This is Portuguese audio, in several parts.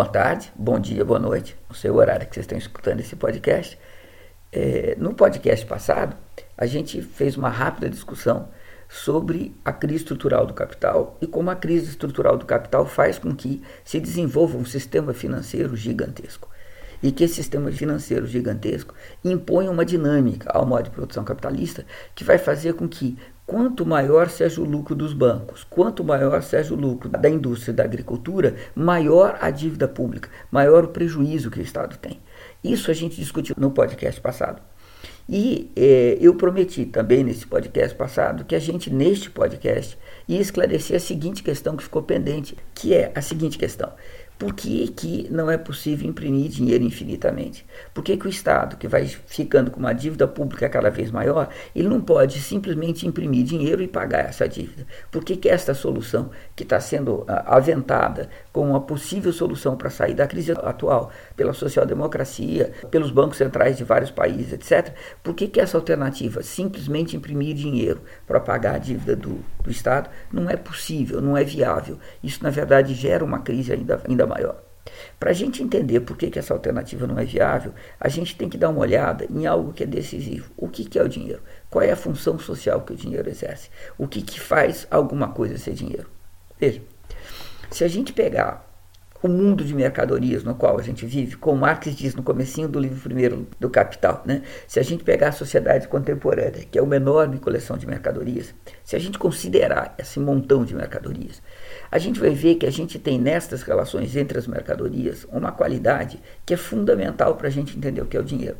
Boa tarde, bom dia, boa noite, no seu horário que vocês estão escutando esse podcast. É, no podcast passado, a gente fez uma rápida discussão sobre a crise estrutural do capital e como a crise estrutural do capital faz com que se desenvolva um sistema financeiro gigantesco. E que esse sistema financeiro gigantesco impõe uma dinâmica ao modo de produção capitalista que vai fazer com que quanto maior seja o lucro dos bancos, quanto maior seja o lucro da indústria da agricultura, maior a dívida pública, maior o prejuízo que o Estado tem. Isso a gente discutiu no podcast passado. E eh, eu prometi também nesse podcast passado que a gente, neste podcast, ia esclarecer a seguinte questão que ficou pendente, que é a seguinte questão. Por que, que não é possível imprimir dinheiro infinitamente? Por que, que o Estado, que vai ficando com uma dívida pública cada vez maior, ele não pode simplesmente imprimir dinheiro e pagar essa dívida? Por que, que esta solução, que está sendo ah, aventada como uma possível solução para sair da crise atual pela social-democracia, pelos bancos centrais de vários países, etc., por que, que essa alternativa, simplesmente imprimir dinheiro para pagar a dívida do, do Estado, não é possível, não é viável? Isso, na verdade, gera uma crise ainda, ainda maior. Para a gente entender por que, que essa alternativa não é viável, a gente tem que dar uma olhada em algo que é decisivo. O que, que é o dinheiro? Qual é a função social que o dinheiro exerce? O que, que faz alguma coisa ser dinheiro? Veja, se a gente pegar o mundo de mercadorias no qual a gente vive, como Marx diz no comecinho do livro primeiro do Capital, né? se a gente pegar a sociedade contemporânea, que é uma enorme coleção de mercadorias, se a gente considerar esse montão de mercadorias, a gente vai ver que a gente tem nestas relações entre as mercadorias uma qualidade que é fundamental para a gente entender o que é o dinheiro.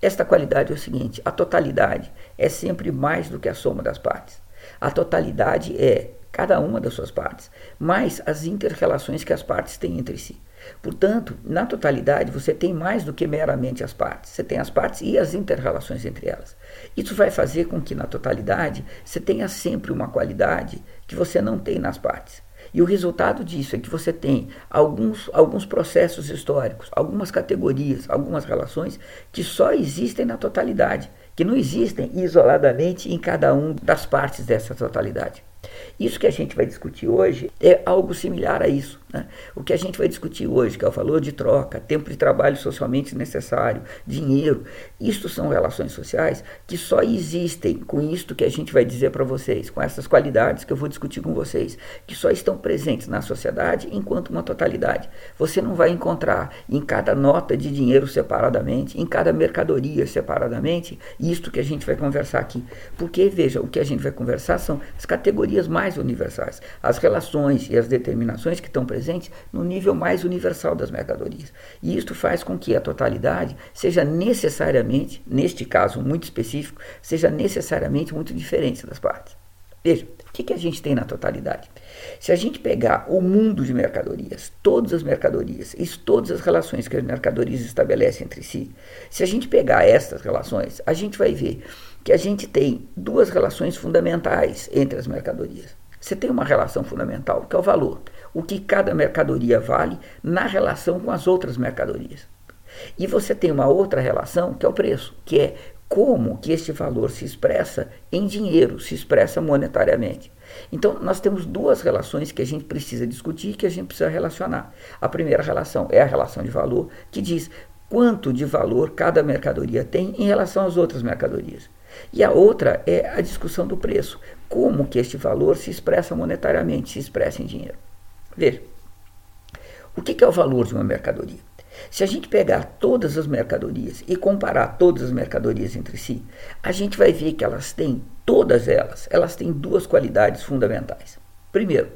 Esta qualidade é o seguinte: a totalidade é sempre mais do que a soma das partes. A totalidade é cada uma das suas partes, mais as interrelações que as partes têm entre si. Portanto, na totalidade, você tem mais do que meramente as partes. Você tem as partes e as interrelações entre elas. Isso vai fazer com que, na totalidade, você tenha sempre uma qualidade que você não tem nas partes. E o resultado disso é que você tem alguns, alguns processos históricos, algumas categorias, algumas relações que só existem na totalidade, que não existem isoladamente em cada uma das partes dessa totalidade. Isso que a gente vai discutir hoje é algo similar a isso. Né? O que a gente vai discutir hoje, que é o valor de troca, tempo de trabalho socialmente necessário, dinheiro, isto são relações sociais que só existem com isto que a gente vai dizer para vocês, com essas qualidades que eu vou discutir com vocês, que só estão presentes na sociedade enquanto uma totalidade. Você não vai encontrar em cada nota de dinheiro separadamente, em cada mercadoria separadamente, isto que a gente vai conversar aqui. Porque, veja, o que a gente vai conversar são as categorias mais universais, as relações e as determinações que estão presentes no nível mais universal das mercadorias. E isto faz com que a totalidade seja necessariamente, neste caso muito específico, seja necessariamente muito diferente das partes. Veja, o que, que a gente tem na totalidade? Se a gente pegar o mundo de mercadorias, todas as mercadorias e todas as relações que as mercadorias estabelecem entre si, se a gente pegar estas relações, a gente vai ver que a gente tem duas relações fundamentais entre as mercadorias. Você tem uma relação fundamental, que é o valor o que cada mercadoria vale na relação com as outras mercadorias. E você tem uma outra relação, que é o preço, que é como que este valor se expressa em dinheiro, se expressa monetariamente. Então, nós temos duas relações que a gente precisa discutir, que a gente precisa relacionar. A primeira relação é a relação de valor, que diz quanto de valor cada mercadoria tem em relação às outras mercadorias. E a outra é a discussão do preço, como que este valor se expressa monetariamente, se expressa em dinheiro. Veja, o que é o valor de uma mercadoria? Se a gente pegar todas as mercadorias e comparar todas as mercadorias entre si, a gente vai ver que elas têm, todas elas, elas têm duas qualidades fundamentais. Primeiro,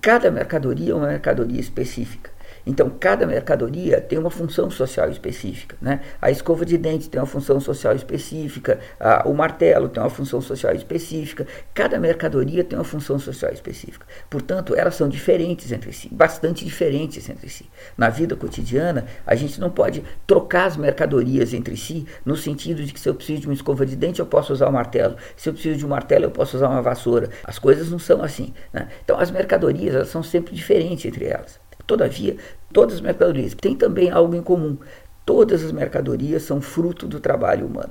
cada mercadoria é uma mercadoria específica. Então, cada mercadoria tem uma função social específica. Né? A escova de dente tem uma função social específica, a, o martelo tem uma função social específica, cada mercadoria tem uma função social específica. Portanto, elas são diferentes entre si, bastante diferentes entre si. Na vida cotidiana, a gente não pode trocar as mercadorias entre si no sentido de que se eu preciso de uma escova de dente, eu posso usar o um martelo. Se eu preciso de um martelo, eu posso usar uma vassoura. As coisas não são assim. Né? Então, as mercadorias elas são sempre diferentes entre elas. Todavia, todas as mercadorias têm também algo em comum. Todas as mercadorias são fruto do trabalho humano.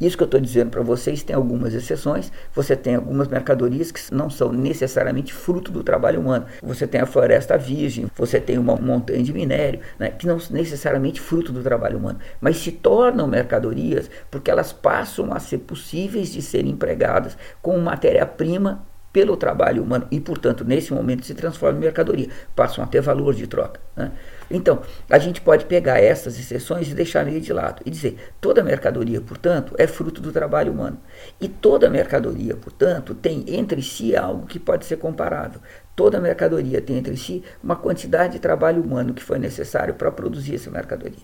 Isso que eu estou dizendo para vocês tem algumas exceções. Você tem algumas mercadorias que não são necessariamente fruto do trabalho humano. Você tem a floresta virgem, você tem uma montanha de minério, né, que não são necessariamente fruto do trabalho humano, mas se tornam mercadorias porque elas passam a ser possíveis de serem empregadas com matéria-prima pelo trabalho humano e, portanto, nesse momento se transformam em mercadoria, passam a ter valor de troca. Né? Então, a gente pode pegar essas exceções e deixar ele de lado e dizer: toda mercadoria, portanto, é fruto do trabalho humano. E toda mercadoria, portanto, tem entre si algo que pode ser comparável. Toda mercadoria tem entre si uma quantidade de trabalho humano que foi necessário para produzir essa mercadoria.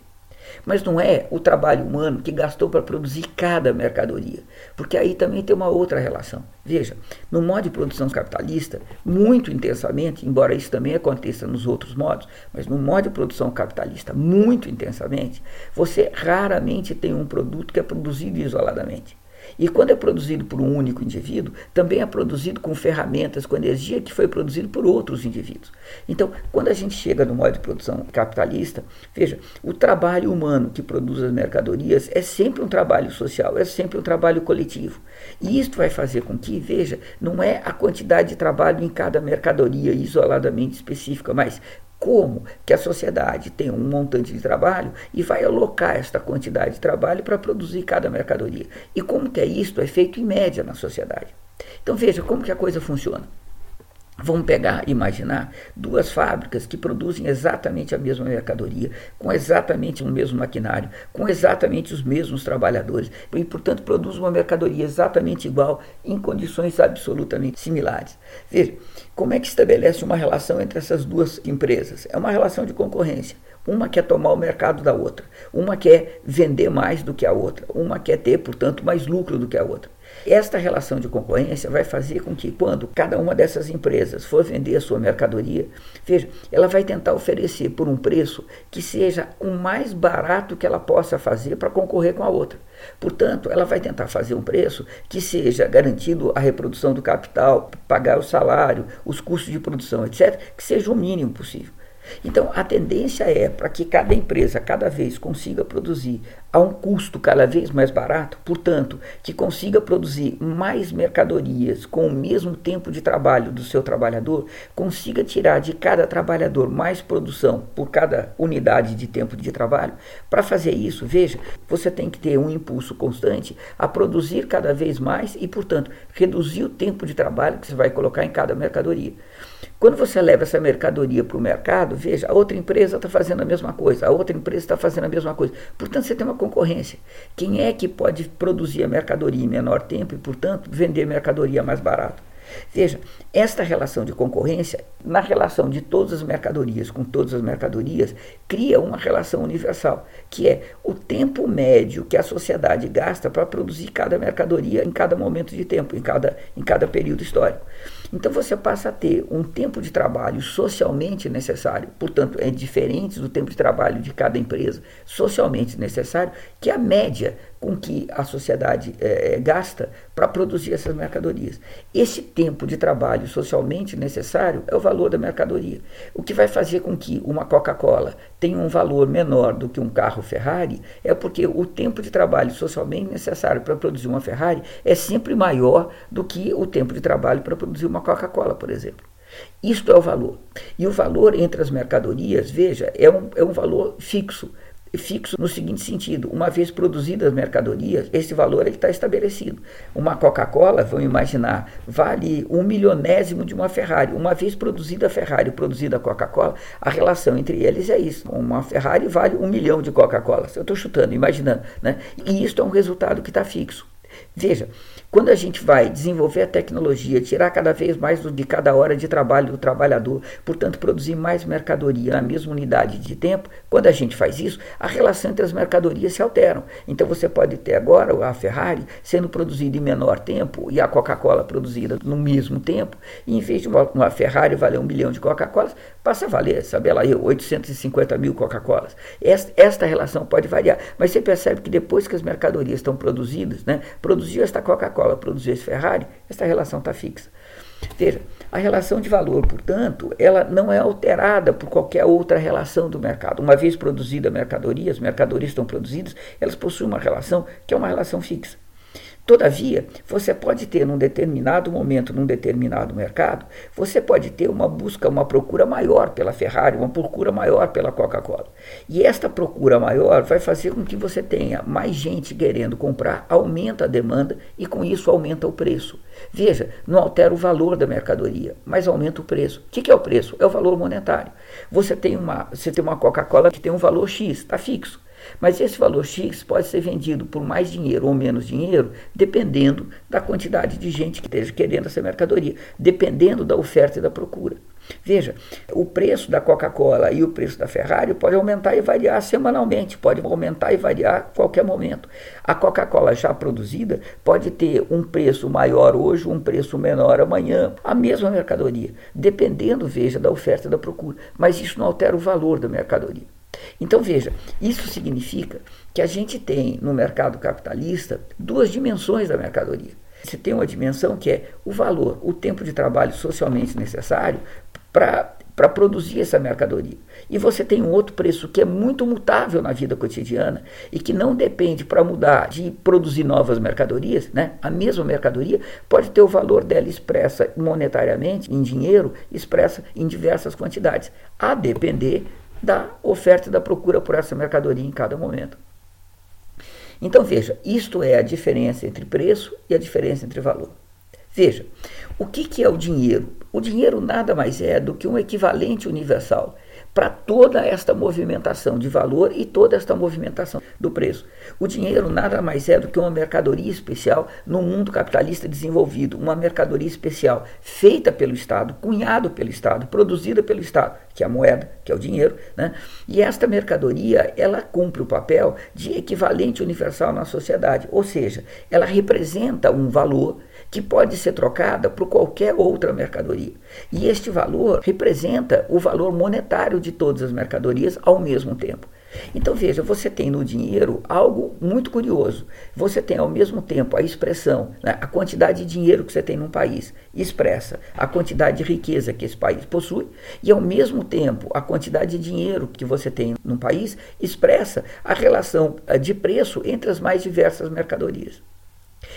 Mas não é o trabalho humano que gastou para produzir cada mercadoria, porque aí também tem uma outra relação. Veja, no modo de produção capitalista, muito intensamente, embora isso também aconteça nos outros modos, mas no modo de produção capitalista, muito intensamente, você raramente tem um produto que é produzido isoladamente. E quando é produzido por um único indivíduo, também é produzido com ferramentas, com energia que foi produzido por outros indivíduos. Então, quando a gente chega no modo de produção capitalista, veja, o trabalho humano que produz as mercadorias é sempre um trabalho social, é sempre um trabalho coletivo. E isso vai fazer com que, veja, não é a quantidade de trabalho em cada mercadoria isoladamente específica, mas como que a sociedade tem um montante de trabalho e vai alocar esta quantidade de trabalho para produzir cada mercadoria. E como que é isto é feito em média na sociedade. Então veja como que a coisa funciona. Vamos pegar, imaginar duas fábricas que produzem exatamente a mesma mercadoria, com exatamente o mesmo maquinário, com exatamente os mesmos trabalhadores, e, portanto, produzem uma mercadoria exatamente igual, em condições absolutamente similares. Veja, como é que estabelece uma relação entre essas duas empresas? É uma relação de concorrência. Uma quer tomar o mercado da outra, uma quer vender mais do que a outra, uma quer ter, portanto, mais lucro do que a outra. Esta relação de concorrência vai fazer com que, quando cada uma dessas empresas for vender a sua mercadoria, veja, ela vai tentar oferecer por um preço que seja o mais barato que ela possa fazer para concorrer com a outra. Portanto, ela vai tentar fazer um preço que seja garantido a reprodução do capital, pagar o salário, os custos de produção, etc., que seja o mínimo possível. Então, a tendência é para que cada empresa cada vez consiga produzir a um custo cada vez mais barato, portanto, que consiga produzir mais mercadorias com o mesmo tempo de trabalho do seu trabalhador, consiga tirar de cada trabalhador mais produção por cada unidade de tempo de trabalho. Para fazer isso, veja, você tem que ter um impulso constante a produzir cada vez mais e, portanto, reduzir o tempo de trabalho que você vai colocar em cada mercadoria. Quando você leva essa mercadoria para o mercado, veja, a outra empresa está fazendo a mesma coisa, a outra empresa está fazendo a mesma coisa. Portanto, você tem uma concorrência. Quem é que pode produzir a mercadoria em menor tempo e, portanto, vender mercadoria mais barato? Veja, esta relação de concorrência, na relação de todas as mercadorias com todas as mercadorias, cria uma relação universal, que é o tempo médio que a sociedade gasta para produzir cada mercadoria em cada momento de tempo, em cada, em cada período histórico. Então você passa a ter um tempo de trabalho socialmente necessário, portanto, é diferente do tempo de trabalho de cada empresa, socialmente necessário, que a média com que a sociedade é, gasta para produzir essas mercadorias. Esse tempo de trabalho socialmente necessário é o valor da mercadoria. O que vai fazer com que uma Coca-Cola tenha um valor menor do que um carro Ferrari é porque o tempo de trabalho socialmente necessário para produzir uma Ferrari é sempre maior do que o tempo de trabalho para produzir uma Coca-Cola, por exemplo. Isto é o valor. E o valor entre as mercadorias, veja, é um, é um valor fixo fixo no seguinte sentido: uma vez produzidas as mercadorias, esse valor está estabelecido. Uma Coca-Cola, vamos imaginar, vale um milionésimo de uma Ferrari. Uma vez produzida a Ferrari, produzida a Coca-Cola, a relação entre eles é isso. Uma Ferrari vale um milhão de Coca-Cola. Eu estou chutando, imaginando, né? E isso é um resultado que está fixo. Veja, quando a gente vai desenvolver a tecnologia, tirar cada vez mais de cada hora de trabalho do trabalhador, portanto, produzir mais mercadoria na mesma unidade de tempo, quando a gente faz isso, a relação entre as mercadorias se alteram. Então, você pode ter agora a Ferrari sendo produzida em menor tempo e a Coca-Cola produzida no mesmo tempo, e em vez de uma, uma Ferrari valer um milhão de Coca-Colas, passa a valer, sabe lá, 850 mil Coca-Colas. Esta, esta relação pode variar, mas você percebe que depois que as mercadorias estão produzidas, né, produziu esta Coca-Cola, produziu esse Ferrari, essa relação está fixa. Veja, a relação de valor, portanto, ela não é alterada por qualquer outra relação do mercado. Uma vez produzida a mercadoria, as mercadorias estão produzidas, elas possuem uma relação que é uma relação fixa. Todavia, você pode ter num determinado momento, num determinado mercado, você pode ter uma busca, uma procura maior pela Ferrari, uma procura maior pela Coca-Cola. E esta procura maior vai fazer com que você tenha mais gente querendo comprar, aumenta a demanda e com isso aumenta o preço. Veja, não altera o valor da mercadoria, mas aumenta o preço. O que é o preço? É o valor monetário. Você tem uma, você tem uma Coca-Cola que tem um valor X, está fixo. Mas esse valor X pode ser vendido por mais dinheiro ou menos dinheiro, dependendo da quantidade de gente que esteja querendo essa mercadoria, dependendo da oferta e da procura. Veja, o preço da Coca-Cola e o preço da Ferrari pode aumentar e variar semanalmente, pode aumentar e variar a qualquer momento. A Coca-Cola já produzida pode ter um preço maior hoje, um preço menor amanhã, a mesma mercadoria, dependendo, veja, da oferta e da procura. Mas isso não altera o valor da mercadoria. Então veja, isso significa que a gente tem no mercado capitalista duas dimensões da mercadoria. Você tem uma dimensão que é o valor, o tempo de trabalho socialmente necessário para produzir essa mercadoria. E você tem um outro preço que é muito mutável na vida cotidiana e que não depende para mudar de produzir novas mercadorias, né? A mesma mercadoria pode ter o valor dela expressa monetariamente, em dinheiro, expressa em diversas quantidades, a depender da oferta e da procura por essa mercadoria em cada momento. Então veja, isto é a diferença entre preço e a diferença entre valor. Veja, o que, que é o dinheiro? O dinheiro nada mais é do que um equivalente universal para toda esta movimentação de valor e toda esta movimentação do preço. O dinheiro nada mais é do que uma mercadoria especial no mundo capitalista desenvolvido, uma mercadoria especial feita pelo Estado, cunhado pelo Estado, produzida pelo Estado, que é a moeda, que é o dinheiro, né? E esta mercadoria, ela cumpre o papel de equivalente universal na sociedade, ou seja, ela representa um valor que pode ser trocada por qualquer outra mercadoria. E este valor representa o valor monetário de todas as mercadorias ao mesmo tempo. Então veja, você tem no dinheiro algo muito curioso. Você tem ao mesmo tempo a expressão, né, a quantidade de dinheiro que você tem num país expressa a quantidade de riqueza que esse país possui, e ao mesmo tempo a quantidade de dinheiro que você tem num país expressa a relação eh, de preço entre as mais diversas mercadorias.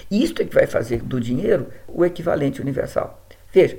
Isto é que vai fazer do dinheiro o equivalente universal. Veja,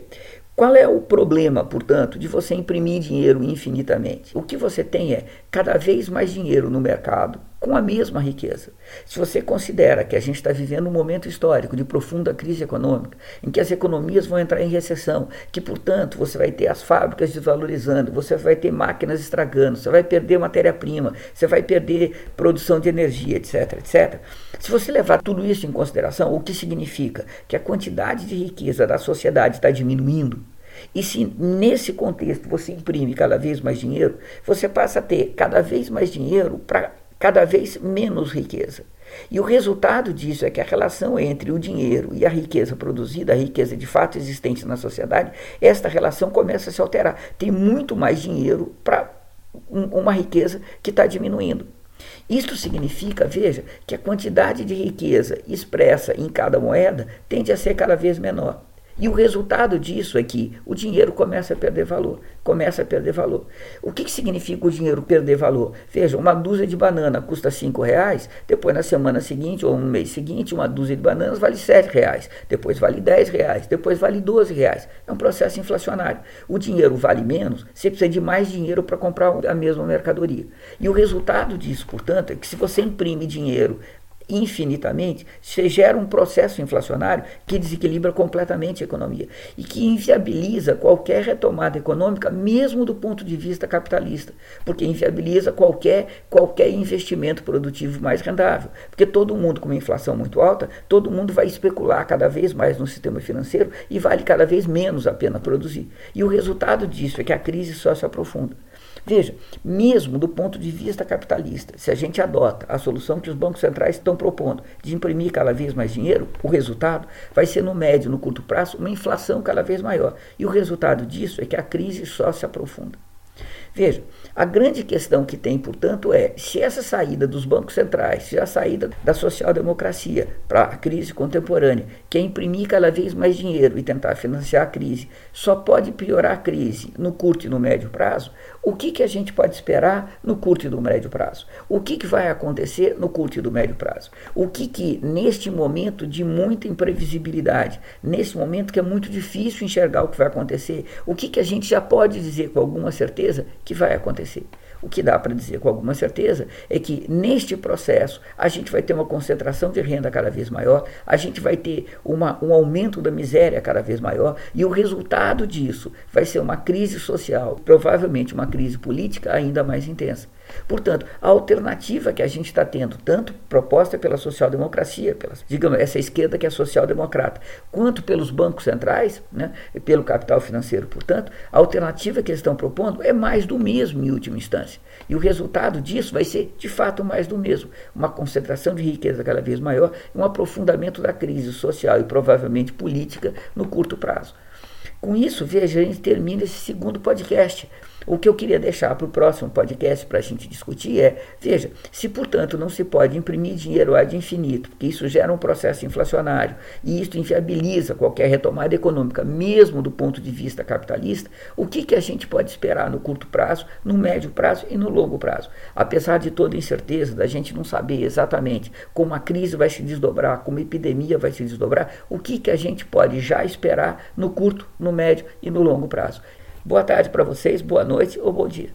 qual é o problema, portanto, de você imprimir dinheiro infinitamente? O que você tem é cada vez mais dinheiro no mercado com a mesma riqueza. Se você considera que a gente está vivendo um momento histórico de profunda crise econômica, em que as economias vão entrar em recessão, que, portanto, você vai ter as fábricas desvalorizando, você vai ter máquinas estragando, você vai perder matéria-prima, você vai perder produção de energia, etc, etc. Se você levar tudo isso em consideração, o que significa? Que a quantidade de riqueza da sociedade está diminuindo. E se nesse contexto você imprime cada vez mais dinheiro, você passa a ter cada vez mais dinheiro para cada vez menos riqueza. E o resultado disso é que a relação entre o dinheiro e a riqueza produzida, a riqueza de fato existente na sociedade, esta relação começa a se alterar. Tem muito mais dinheiro para uma riqueza que está diminuindo. Isto significa, veja, que a quantidade de riqueza expressa em cada moeda tende a ser cada vez menor. E o resultado disso é que o dinheiro começa a perder valor, começa a perder valor. O que, que significa o dinheiro perder valor? Veja, uma dúzia de banana custa cinco reais, depois na semana seguinte ou no mês seguinte, uma dúzia de bananas vale sete reais, depois vale dez reais, depois vale doze reais. É um processo inflacionário. O dinheiro vale menos, você precisa de mais dinheiro para comprar a mesma mercadoria. E o resultado disso, portanto, é que se você imprime dinheiro infinitamente, você gera um processo inflacionário que desequilibra completamente a economia e que inviabiliza qualquer retomada econômica, mesmo do ponto de vista capitalista, porque inviabiliza qualquer, qualquer investimento produtivo mais rendável. Porque todo mundo, com uma inflação muito alta, todo mundo vai especular cada vez mais no sistema financeiro e vale cada vez menos a pena produzir. E o resultado disso é que a crise só se aprofunda. Veja, mesmo do ponto de vista capitalista, se a gente adota a solução que os bancos centrais estão propondo de imprimir cada vez mais dinheiro, o resultado vai ser no médio, no curto prazo, uma inflação cada vez maior. E o resultado disso é que a crise só se aprofunda. Veja, a grande questão que tem, portanto, é se essa saída dos bancos centrais, se a saída da social-democracia para a crise contemporânea, que é imprimir cada vez mais dinheiro e tentar financiar a crise, só pode piorar a crise no curto e no médio prazo, o que, que a gente pode esperar no curto e no médio prazo? O que, que vai acontecer no curto e no médio prazo? O que, que, neste momento de muita imprevisibilidade, nesse momento que é muito difícil enxergar o que vai acontecer, o que, que a gente já pode dizer com alguma certeza que vai acontecer? O que dá para dizer com alguma certeza é que neste processo a gente vai ter uma concentração de renda cada vez maior, a gente vai ter uma, um aumento da miséria cada vez maior, e o resultado disso vai ser uma crise social, provavelmente uma crise política ainda mais intensa. Portanto, a alternativa que a gente está tendo, tanto proposta pela social-democracia, digamos, essa esquerda que é social-democrata, quanto pelos bancos centrais, né, pelo capital financeiro, portanto, a alternativa que eles estão propondo é mais do mesmo em última instância. E o resultado disso vai ser, de fato, mais do mesmo. Uma concentração de riqueza cada vez maior um aprofundamento da crise social e provavelmente política no curto prazo. Com isso, veja, a gente termina esse segundo podcast. O que eu queria deixar para o próximo podcast para a gente discutir é: veja, se portanto não se pode imprimir dinheiro ad infinito, porque isso gera um processo inflacionário e isso inviabiliza qualquer retomada econômica, mesmo do ponto de vista capitalista, o que, que a gente pode esperar no curto prazo, no médio prazo e no longo prazo? Apesar de toda incerteza, da gente não saber exatamente como a crise vai se desdobrar, como a epidemia vai se desdobrar, o que, que a gente pode já esperar no curto, no médio e no longo prazo? Boa tarde para vocês, boa noite ou bom dia.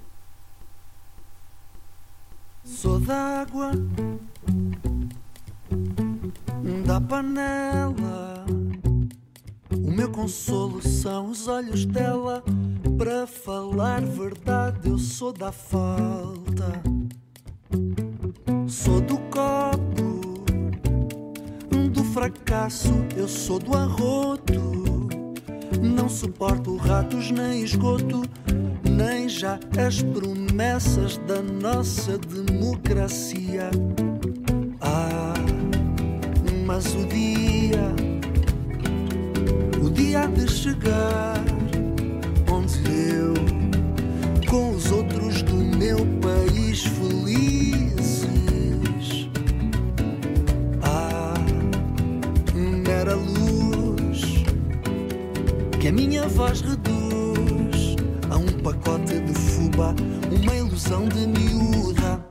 Sou d'água da panela. O meu consolo são os olhos dela. Para falar verdade, eu sou da falta. Sou do copo, do fracasso, eu sou do arroto. Não suporto ratos nem esgoto, nem já as promessas da nossa democracia. Ah, mas o dia, o dia de chegar, onde eu, com os outros do meu país felizes, voz reduz a um pacote de fuba, uma ilusão de miúda.